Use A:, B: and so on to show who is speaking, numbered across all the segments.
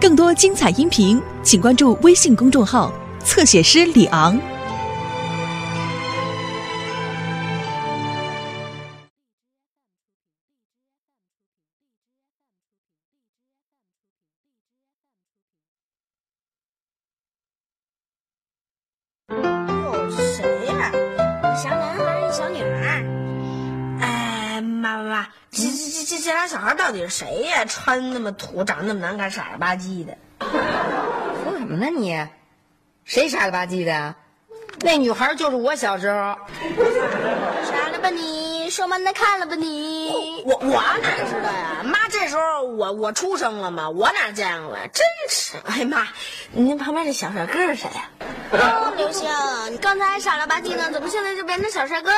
A: 更多精彩音频，请关注微信公众号“侧写师李昂”。
B: 哦，谁呀、小男孩，小女孩。哎，妈妈，这这这这这俩小孩到底是谁呀？穿那么土，长那么难看，傻了吧唧的。
C: 说什么呢你？谁傻了吧唧的？那女孩就是我小时候。
B: 傻了吧你？双蛮的看了吧你？我我哪知道呀？妈，这时候我我出生了吗？我哪见过呀？真是，哎呀妈，您旁边这小帅哥是谁呀？哦，刘星，你刚才还傻了吧唧呢，怎么现在就变成小帅哥了？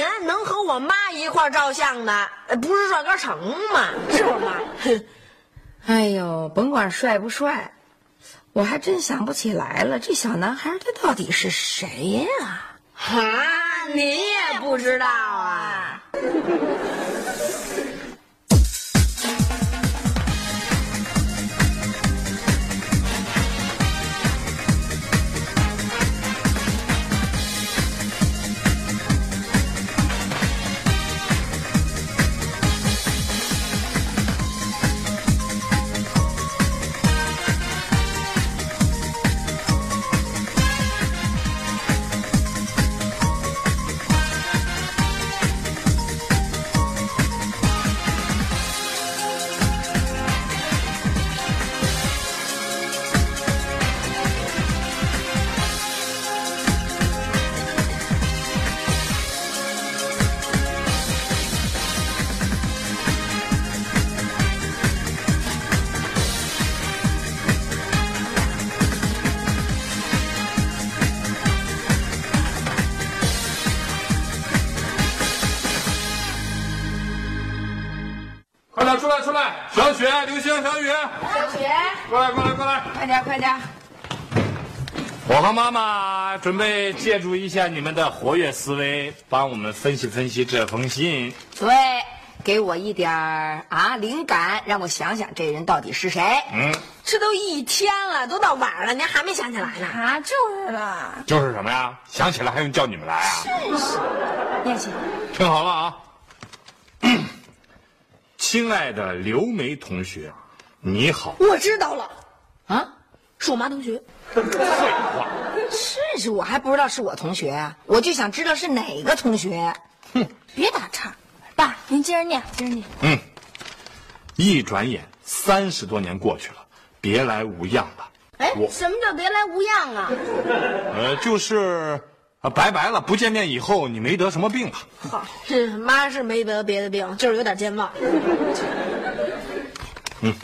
B: 当年能和我妈一块儿照相的，呃不是帅哥成吗？是不是妈？哼，
C: 哎呦，甭管帅不帅，我还真想不起来了。这小男孩他到底是谁呀、
B: 啊，你也不知道啊？
D: 小雨，
C: 小雪，
D: 过来过来过来！
C: 快点快点！
D: 我和妈妈准备借助一下你们的活跃思维，帮我们分析分析这封信。
C: 对，给我一点儿啊灵感，让我想想这人到底是谁。
D: 嗯，
B: 这都一天了，都到晚上了，您还没想起来呢？
C: 啊，就是了。
D: 就是什么呀？想起来还用叫你们来啊？
C: 念起。
D: 听好了啊！亲爱的刘梅同学，你好。
B: 我知道了，
C: 啊，
B: 是我妈同学。
D: 废话，
C: 是是，我还不知道是我同学啊，我就想知道是哪个同学。
B: 哼别打岔，爸，您接着念，接着念。
D: 嗯，一转眼三十多年过去了，别来无恙吧。
B: 哎，什么叫别来无恙啊？
D: 呃，就是啊，拜拜了。不见面以后，你没得什么病吧？
B: 好，是妈是没得别的病，就是有点健忘。
D: 嗯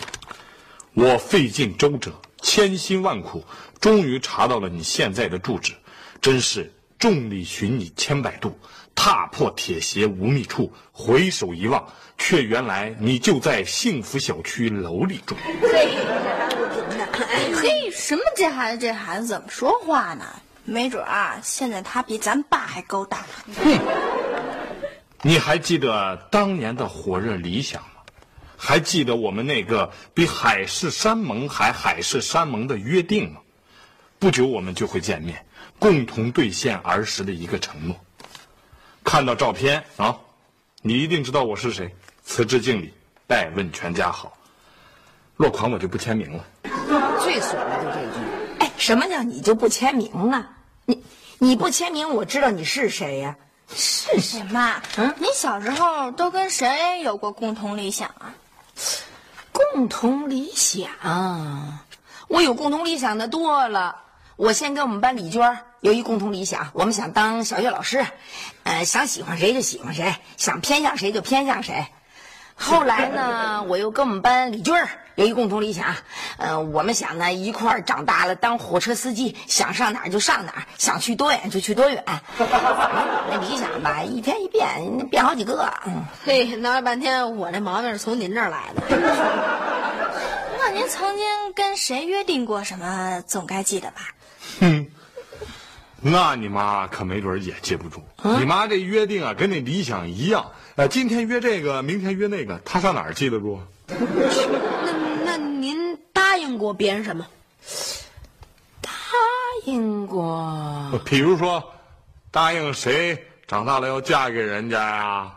D: 我费尽周折，千辛万苦，终于查到了你现在的住址，真是众里寻你千百度，踏破铁鞋无觅处，回首一望，却原来你就在幸福小区楼里住。
E: 嘿，什么 这孩子这孩子怎么说话呢？没准啊，现在他比咱爸还高大呢。
D: 你还记得当年的火热理想吗？还记得我们那个比海誓山盟还海誓山盟的约定吗？不久我们就会见面，共同兑现儿时的一个承诺。看到照片啊，你一定知道我是谁。辞职敬礼，代问全家好。落款我就不签名了。
C: 最损的就这句。哎，什么叫你就不签名啊？你你不签名，我知道你是谁呀、是谁？
E: 哎妈，
C: 嗯
E: 你小时候都跟谁有过共同理想啊？
C: 共同理想，我有共同理想的多了。我先跟我们班李娟儿有一共同理想，我们想当小学老师，呃，想喜欢谁就喜欢谁，想偏向谁就偏向谁。后来呢，我又跟我们班李军儿有一共同理想，呃，我们想呢一块儿长大了当火车司机，想上哪儿就上哪儿，想去多远就去多远。那理想吧，一天一变，变好几个。嗯，
B: 嘿，闹了半天，我这毛病是从您这儿来的。
E: 那您曾经跟谁约定过什么？总该记得吧？
D: 哼，那你妈可没准儿也记不住。你妈这约定啊，跟那理想一样。呃，今天约这个，明天约那个，她上哪儿记得住？
B: 答应过别人什么？
C: 答应过。
D: 比如说，答应谁长大了要嫁给人家呀？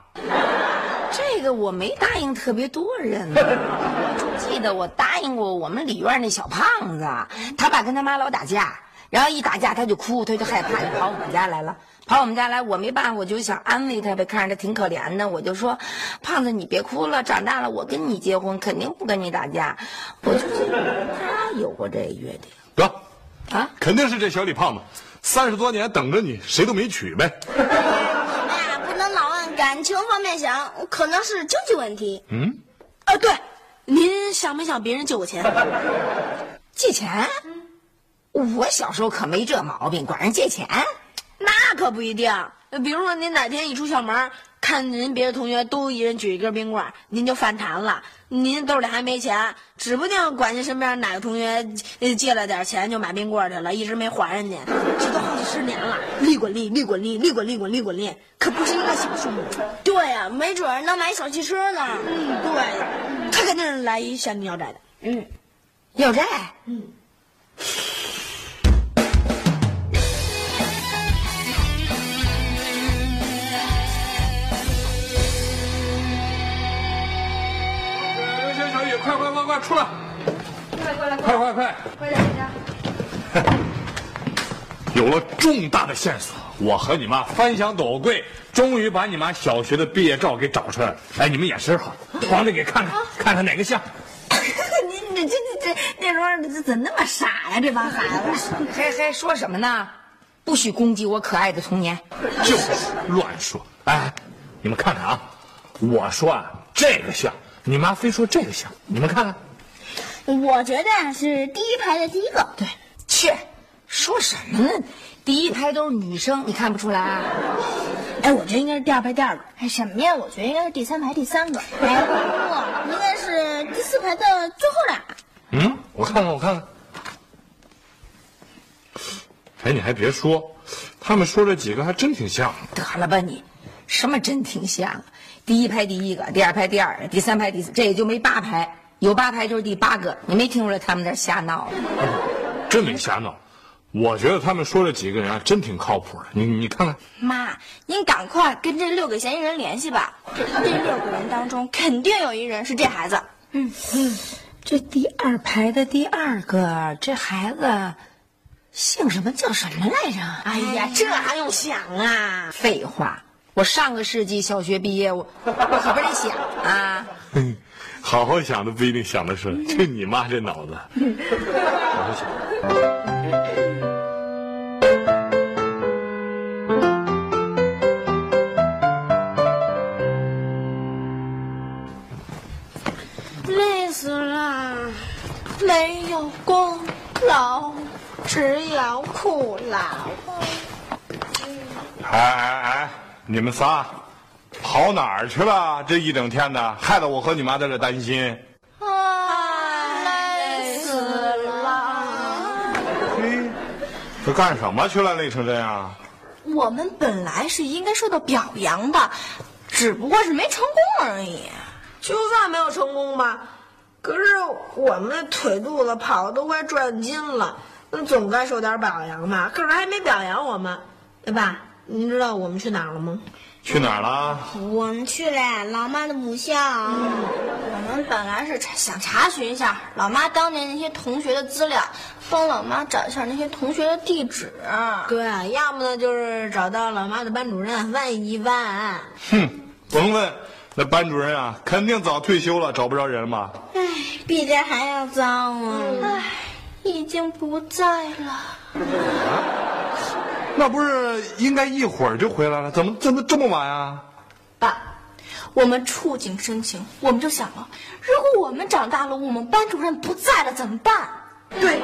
C: 这个我没答应特别多人呢，我就记得我答应过我们里院那小胖子，他爸跟他妈老打架，然后一打架他就哭，他就害怕，就跑我们家来了。跑我们家来，我没办法，我就想安慰他呗，看着他挺可怜的，我就说：“胖子，你别哭了，长大了我跟你结婚，肯定不跟你打架。”我就记得他有过这约定。
D: 得，
C: 啊，
D: 肯定是这小李胖子，三十多年等着你，谁都没娶呗。
F: 我们呀，不能老按感情方面想，可能是经济问题。
D: 嗯，
B: 啊，对，您想没想别人借我钱？
C: 借钱？我小时候可没这毛病，管人借钱。
B: 那可不一定。比如说，您哪天一出校门，看您别的同学都一人举一根冰棍，您就反馋了。您兜里还没钱，指不定管您身边哪个同学借了点钱就买冰棍去了，一直没还人家。这都好几十年了，利滚利，利滚利，利滚利滚利滚利，可不是一个小数目。
F: 对呀、没准能买一小汽车呢。
B: 嗯，对，他肯定是来一向您要债的。
C: 嗯，要债？
D: 小快快快快出来！快快来，快快快！快点，有了重大的线索，我和你妈翻箱倒柜，终于把你妈小学的毕业照给找出来了。哎，你们眼神好，皇帝给看看，看看哪个像。
C: 你你这这这这时候这怎么那么傻呀？这帮孩子 还还说什么呢？不许攻击我可爱的童年！
D: 就是乱说。哎，你们看看啊，我说啊这个像，你妈非说这个像，你们看看。
F: 我觉得呀是第一排的第一个。
C: 对，切说什么呢？第一排都是女生，你看不出来啊？
B: 哎，我觉得应该是第二排第二个。
F: 哎，什么呀？我觉得应该是第三排第三个。哎，不，应该是第四排的最后俩。
D: 嗯，我看看，我看看。哎，你还别说，他们说这几个还真挺像。
C: 得了吧你，什么真挺像啊？第一排第一个，第二排第二个，第三排第四，这也就没八排，有八排就是第八个。你没听出来他们在瞎闹？
D: 真没瞎闹。我觉得他们说这几个人啊，真挺靠谱的。你你看看，
F: 妈，您赶快跟这六个嫌疑人联系吧。这六个人当中，肯定有一人是这孩子。
C: 嗯嗯这第二排的第二个，这孩子姓什么叫什么来着？
B: 哎呀，这还用想啊？
C: 废话，我上个世纪小学毕业，我我可不得想啊。
D: 好好想都不一定想得出来。就你妈这脑子，你们仨跑哪儿去了？这一整天的，害得我和你妈在这担心。
F: 啊，累死了。
D: 嘿，这干什么去了？累成这样？
F: 我们本来是应该受到表扬的，只不过是没成功而已。
B: 就算没有成功吧，可是我们的腿肚子跑的都快转筋了，那总该受点表扬吧？可是还没表扬我们，对吧？您知道我们去哪儿了吗？
D: 去哪儿了？
F: 我们去了老妈的母校。我们本来是查想查询一下老妈当年那些同学的资料，帮老妈找一下那些同学的地址。
B: 对，啊要么呢就是找到老妈的班主任问一问。
D: 哼，甭问，那班主任啊，肯定早退休了，找不着人了吧。
F: 唉，比这还要糟啊！唉，已经不在了。
D: 那不是应该一会儿就回来了？怎么怎么这么晚啊？
F: 爸，我们触景生情，我们就想了，如果我们长大了，我们班主任不在了怎么办？
B: 对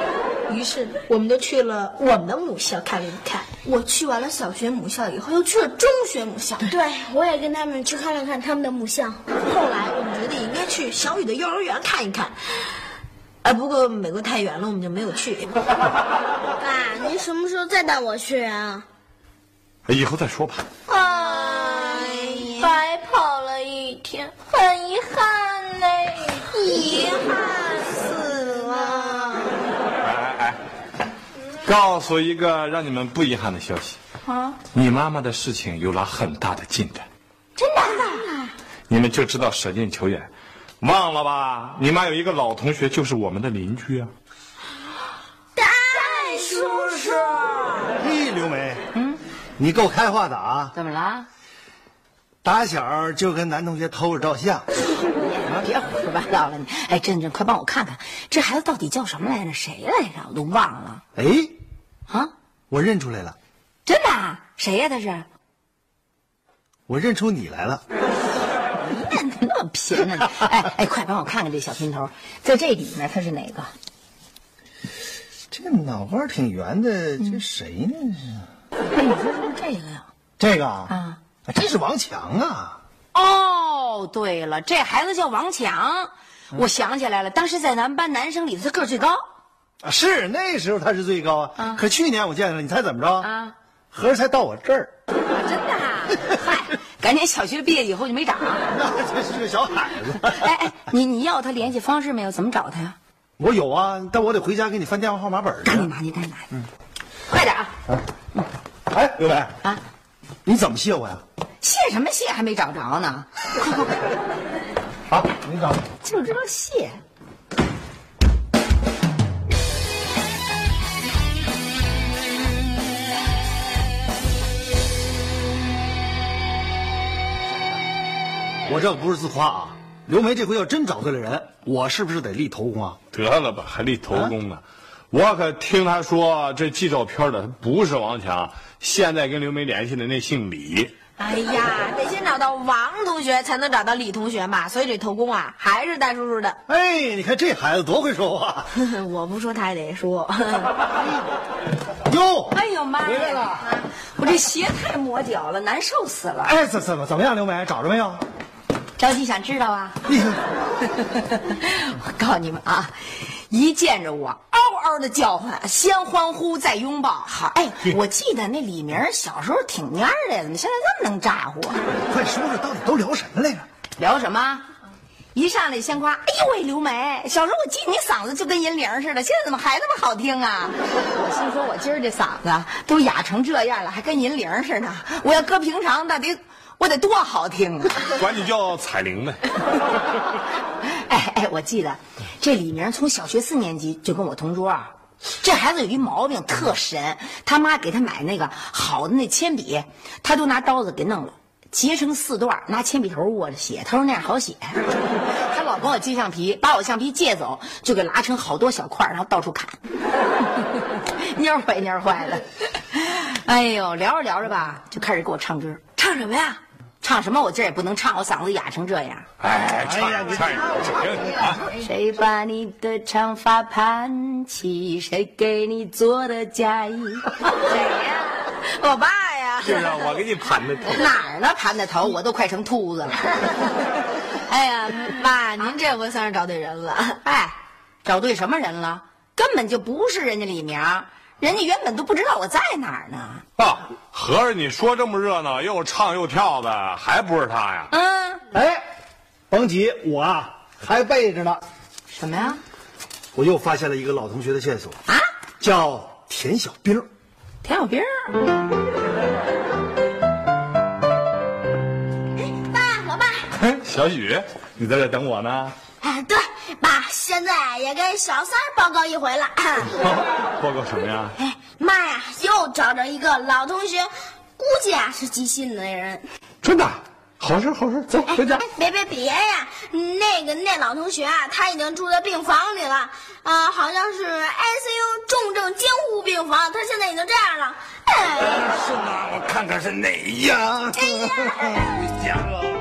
B: 于是，我们就去了我们的母校看了一看。
F: 我去完了小学母校以后，又去了中学母校。对，我也跟他们去看了看他们的母校。
B: 后来我们决定应该去小雨的幼儿园看一看。哎不过美国太远了我们就没有去。
F: 爸您什么时候再带我去啊？
D: 以后再说吧。
F: 哎呀白跑了一天很遗憾嘞遗憾死了哎哎
D: 告诉一个让你们不遗憾的消息啊？你妈妈的事情有了很大的进展。
C: 真的？
D: 你们就知道舍近求远忘了吧？你妈有一个老同学，就是我们的邻居啊。
B: 戴叔叔，
G: 嘿，刘梅，嗯，你够开化的啊！
C: 怎么了？
G: 打小就跟男同学偷着照相。
C: 别胡说八道了！你哎，真真，快帮我看看这孩子到底叫什么来着？谁来着？我都忘了。
G: 哎，
C: 啊，
G: 我认出来了。
C: 真的？谁呀？他是？
G: 我认出你来了。
C: 你怎么那么贫呢？哎哎，快帮我看看这小平头，在这里面他是哪个？
G: 这脑瓜挺圆的，这谁呢？
C: 哎，你说是不是这个呀？
G: 这个啊，这是王强啊。
C: 哦，对了，这孩子叫王强，我想起来了，当时在咱们班男生里头，他个儿最高。
G: 啊，是那时候他是最高啊。可去年我见了，你猜怎么着啊？合着才到我这儿。
C: 真的？嗨，赶紧小学毕业以后就没长。
G: 那这是个小孩子。
C: 哎哎，你你要他联系方式没有？怎么找他呀？
G: 我有啊，但我得回家给你翻电话号码本。
C: 赶紧拿，你赶紧拿。嗯，快点啊。
G: 哎，刘梅啊，你怎么谢我呀？
C: 谢什么谢？还没找着呢。
G: 好，你找。
C: 就知道谢。
G: 我这不是自夸啊，刘梅这回要真找对了人，我是不是得立头功啊？
D: 得了吧，还立头功呢？我可听他说，这寄照片的不是王强，现在跟刘梅联系的那姓李。
B: 哎呀，得先找到王同学，才能找到李同学嘛。所以这头功啊，还是戴叔叔的。
G: 哎，你看这孩子多会说话。
B: 我不说他也得说。
G: 哟，
C: 哎呦妈呀！
G: 回来了，
C: 我这鞋太磨脚了，难受死了。
G: 哎，怎怎么怎么样，刘梅找着没有？
C: 着急想知道啊？我告诉你们啊，一见着我，嗷嗷的叫唤，先欢呼再拥抱。好，哎，我记得那李明小时候挺蔫的，怎么现在这么能咋呼？
G: 快说说，到底都聊什么来着？
C: 聊什么？一上来先夸，哎呦喂，刘梅，小时候我记得你嗓子就跟银铃似的，现在怎么还那么好听啊？我心说，我今儿这嗓子都哑成这样了，还跟银铃似的，我要搁平常那得。我得多好听啊！
D: 管你叫彩铃呗。
C: 哎哎，我记得这李明从小学四年级就跟我同桌。这孩子有一毛病特神，他妈给他买那个好的那铅笔，他都拿刀子给弄了，截成四段，拿铅笔头握着写。他说那样好写。他老跟我借橡皮，把我橡皮借走，就给拉成好多小块，然后到处砍，蔫坏蔫坏的。哎呦，聊着聊着吧，就开始给我唱歌，唱什么呀？唱什么？我今儿也不能唱，我嗓子哑成这样。
D: 哎，唱呀，唱呀！
C: 谁把你的长发盘起？谁给你做的嫁衣？
B: 谁呀？我爸呀！
D: 是啊，我给你盘的头。
C: 哪儿呢？盘的头，我都快成秃子了。
B: 哎呀，妈，您这回算是找对人了。
C: 哎，找对什么人了？根本就不是人家李明。人家原本都不知道我在哪儿呢。
D: 啊，合着你说这么热闹，又唱又跳的，还不是他呀？
C: 嗯，
G: 哎，甭急，我啊还背着呢。
C: 什么呀？
G: 我又发现了一个老同学的线索
C: 啊，
G: 叫田小兵。
C: 田小兵。
E: 爸，老爸。
D: 小雨，你在这等我呢。
E: 啊，对，爸，现在也给小三报告一回了。
D: 报告什么呀？
E: 哎，妈呀，又找着一个老同学，估计啊是寄信的那人。
D: 真的，好事好事，走回家。
E: 别别别呀，那个那老同学啊，他已经住在病房里了，啊，好像是 ICU 重症监护病房，他现在已经这样了。哎，
D: 是吗？我看看是哪样。哎呀，回家了。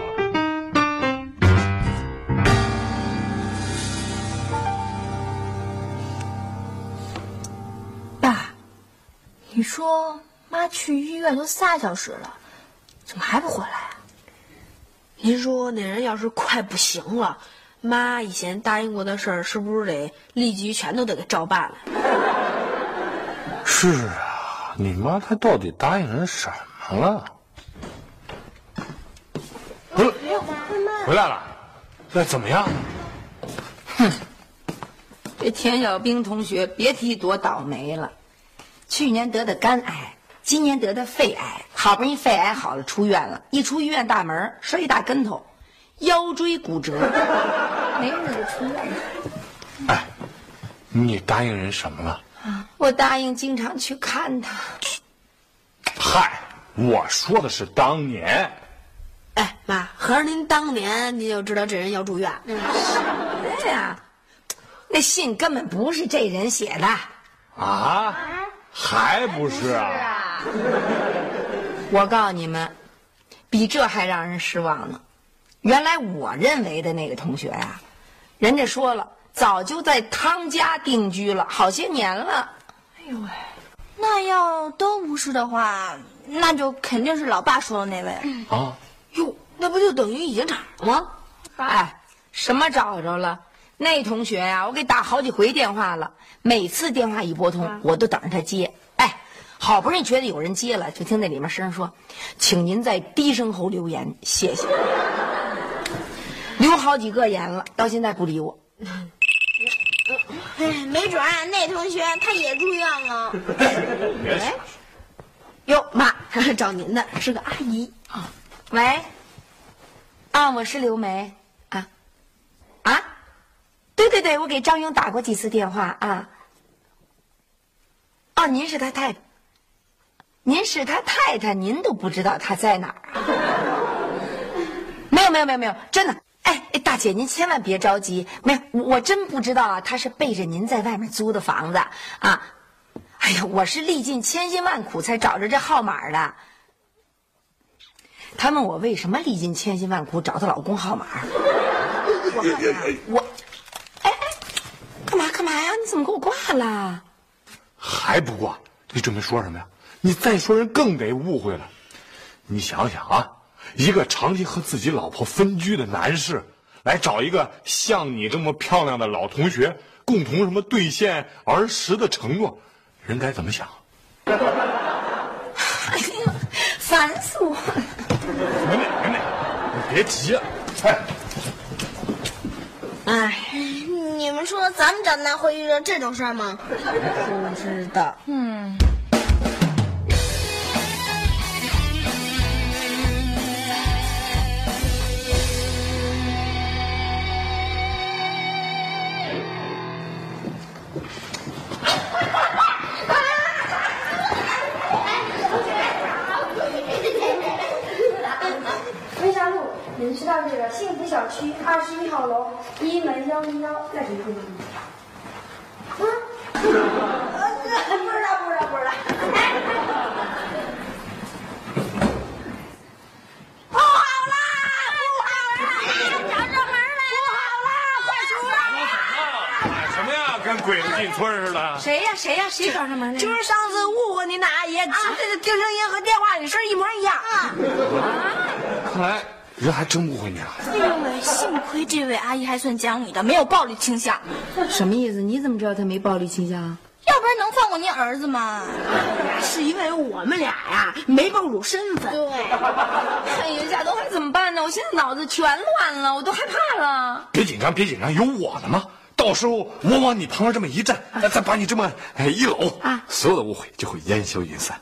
B: 你说妈去医院都仨小时了，怎么还不回来啊？您说那人要是快不行了，妈以前答应过的事儿，是不是得立即全都得给照办了？
D: 是啊，你妈她到底答应人什么了？回回来了，那怎么样？
C: 哼，这田小兵同学别提多倒霉了。去年得的肝癌，今年得的肺癌，好不容易肺癌好了，出院了，一出医院大门摔一大跟头，腰椎骨折，没日子出院了。
D: 哎，你答应人什么了？
C: 啊我答应经常去看他。
D: 嗨，我说的是当年。
B: 哎，妈，合着您当年您就知道这人要住院？
C: 什么呀，那信根本不是这人写的。
D: 啊？还不是啊？
C: 我告诉你们，比这还让人失望呢。原来我认为的那个同学呀、人家说了，早就在汤家定居了好些年了。
E: 哎呦喂那要都不是的话，那就肯定是老爸说的那位。
D: 啊？
B: 哟，那不就等于已经找着了吗？
C: 哎，什么找着了？那同学呀、我给打好几回电话了，每次电话一拨通，我都等着他接。哎，好不容易觉得有人接了，就听那里面声说：“请您在低声后留言，谢谢。”留好几个言了，到现在不理我。
E: 哎，没准啊那同学他也住院了。
D: 别 说
B: 哟，妈，找您的是个阿姨。
C: 喂，啊，我是刘梅，啊，啊，对对对，我给张勇打过几次电话啊。哦，您是他太太，您是他太太，您都不知道他在哪儿 啊？没有没有没有没有，真的。哎哎，大姐，您千万别着急，没有，我我真不知道啊，他是背着您在外面租的房子啊。哎呀，我是历尽千辛万苦才找着这号码的。他问我为什么历尽千辛万苦找她老公号码，我告诉你啊，我，怎么给我挂了？
D: 还不挂？你准备说什么呀？你再说人更得误会了。你想想啊，一个长期和自己老婆分居的男士，来找一个像你这么漂亮的老同学，共同什么兑现儿时的承诺，人该怎么想？
C: 哎呀，烦死我了！
D: 别急啊！哎，
B: 哎，
E: 你们说咱们长大会遇到这种事儿吗？
B: 不知道。
H: 微沙路，您知道这个幸福小区二十一号楼一门幺零幺在什么地方吗？啊？不知道，不知道，不知道。不好啦！不好啦！找上门来！不好啦！快出来！
D: 什么呀？跟鬼子进村似的。
C: 谁呀谁呀谁找上门来了？
B: 就是上次误会您那阿姨，这个听声音和电话里声一模一样。
D: 看来人还真误会你了。
E: 哎呦喂，幸亏这位阿姨还算讲理的，没有暴力倾向，
C: 什么意思？你怎么知道她没暴力倾向啊？
E: 要不然能放过您儿子吗？
B: 是因为我们俩呀没暴露身份。
E: 对，
C: 哎呀，贾东还怎么办呢？我现在脑子全乱了，我都害怕了。
D: 别紧张，别紧张，有我呢吗。到时候我往你旁边这么一站，再把你这么哎一搂，所有的误会就会烟消云散。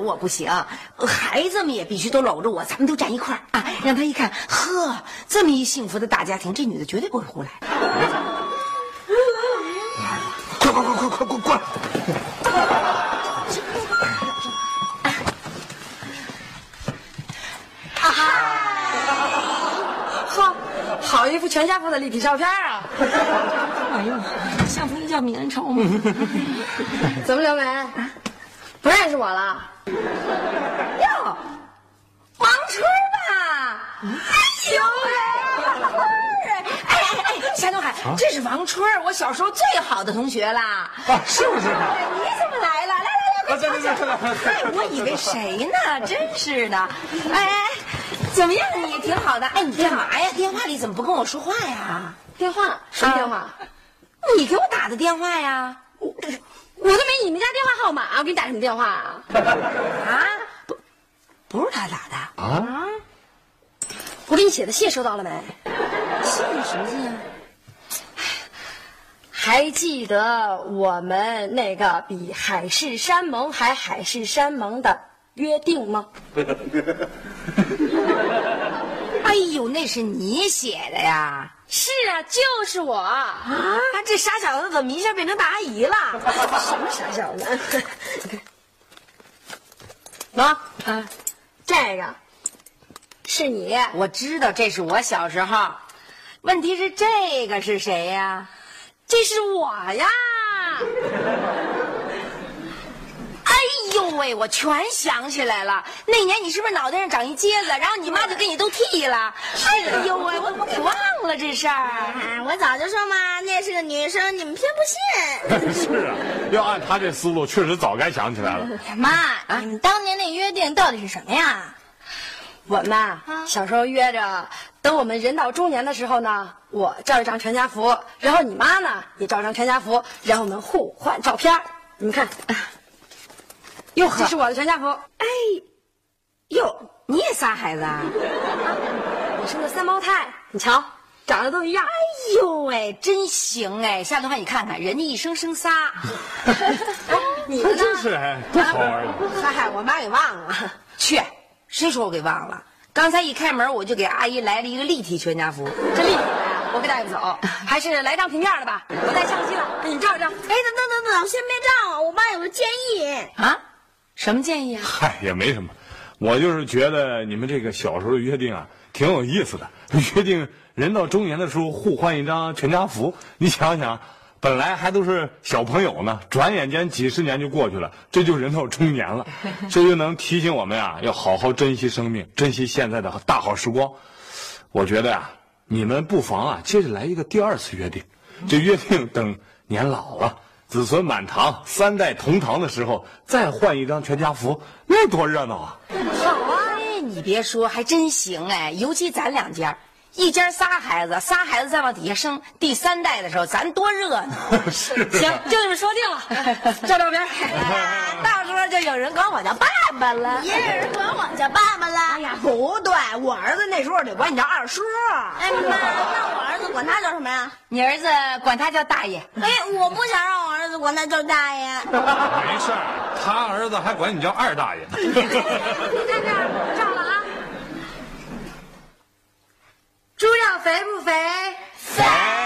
C: 我不行，孩子们也必须都搂着我，咱们都站一块儿啊，让他一看，呵，这么一幸福的大家庭，这女的绝对不会胡来。
D: 快快快快快快过来！
B: 呵，好一幅全家福的立体照片啊！
C: 哎呦，相逢一笑泯恩仇嘛。
B: 怎么，刘梅，不认识我了？
C: 哟，王春吧？哎呦喂，王春儿！哎哎哎，夏东海，这是王春儿，我小时候最好的同学啦。
D: 啊，是不是？
C: 哎，你怎么来了？来来来，
D: 啊，这这这这
C: 哎，我以为谁呢？真是的。哎哎，怎么样？你挺好的。哎，你干嘛呀？电话里怎么不跟我说话呀？
B: 电话？什么电话？
C: 你给我打的电话呀？
B: 我都没你们家电话号码，我给你打什么电话啊？
C: 啊？不，不是他打的。
D: 啊？
B: 我给你写的信收到了没？
C: 信什么信啊？还
H: 还记得我们那个比海誓山盟还海誓山盟的约定吗？
C: 哎呦，那是你写的呀？
H: 是啊，就是我啊！
B: 这傻小子怎么一下变成大阿姨了？
H: 什么傻小子？妈，啊，这个是你，
C: 我知道这是我小时候，问题是这个是谁呀？
H: 这是我呀！
C: 哎我全想起来了，那年你是不是脑袋上长一疖子，然后你妈就给你都剃了？哎呦喂，我怎么给忘了这事儿？
E: 哎我早就说嘛，那是个女生，你们偏不信。
D: 是啊，要按他这思路，确实早该想起来了。
E: 妈，你们当年那约定到底是什么呀？
H: 我们啊，小时候约着，等我们人到中年的时候呢，我照一张全家福，然后你妈呢也照张全家福，然后我们互换照片你们看，哟，这是我的全家福。
C: 哎，哟，你也仨孩子啊？
H: 我生的三胞胎，你瞧，长得都一样。
C: 哎呦喂，真行哎！下头还你看看，人家一生生仨，
H: 你们呢？
D: 真是哎，多好玩啊！
H: 嗨，我妈给忘了。
C: 去，谁说我给忘了？刚才一开门我就给阿姨来了一个立体全家福。
H: 这立体的，我给带不走，还是来张平面的吧。我带相机了，给你照一张。
E: 哎，等等等等，先别照，我妈有个建议。
C: 啊？什么建议啊？
D: 嗨，也没什么，我就是觉得你们这个小时候的约定啊，挺有意思的。约定人到中年的时候互换一张全家福，你想想，本来还都是小朋友呢，转眼间几十年就过去了，这就人到中年了，这就能提醒我们啊，要好好珍惜生命，珍惜现在的大好时光。我觉得呀、你们不妨啊，接着来一个第二次约定，这约定等年老了。子孙满堂、三代同堂的时候，再换一张全家福，那多热闹啊！
C: 好啊！你别说，还真行哎！尤其咱两家，一家仨孩子，仨孩子再往底下生，第三代的时候，咱多热闹！
D: 是
H: 行，就这么说定了，照照片。
C: 啊 到时候就有人管我叫爸爸了。
E: 也有人管我叫爸爸了。
B: 哎呀，不对，我儿子那时候得管你叫二叔。
E: 哎妈，那我儿子管他叫什么呀？
C: 你儿子管他叫大爷。
E: 哎，我不想让我儿子管他叫大爷。
D: 没事儿，他儿子还管你叫二大爷呢。
H: 你看这儿，照了啊。猪肉肥不肥？
E: 肥。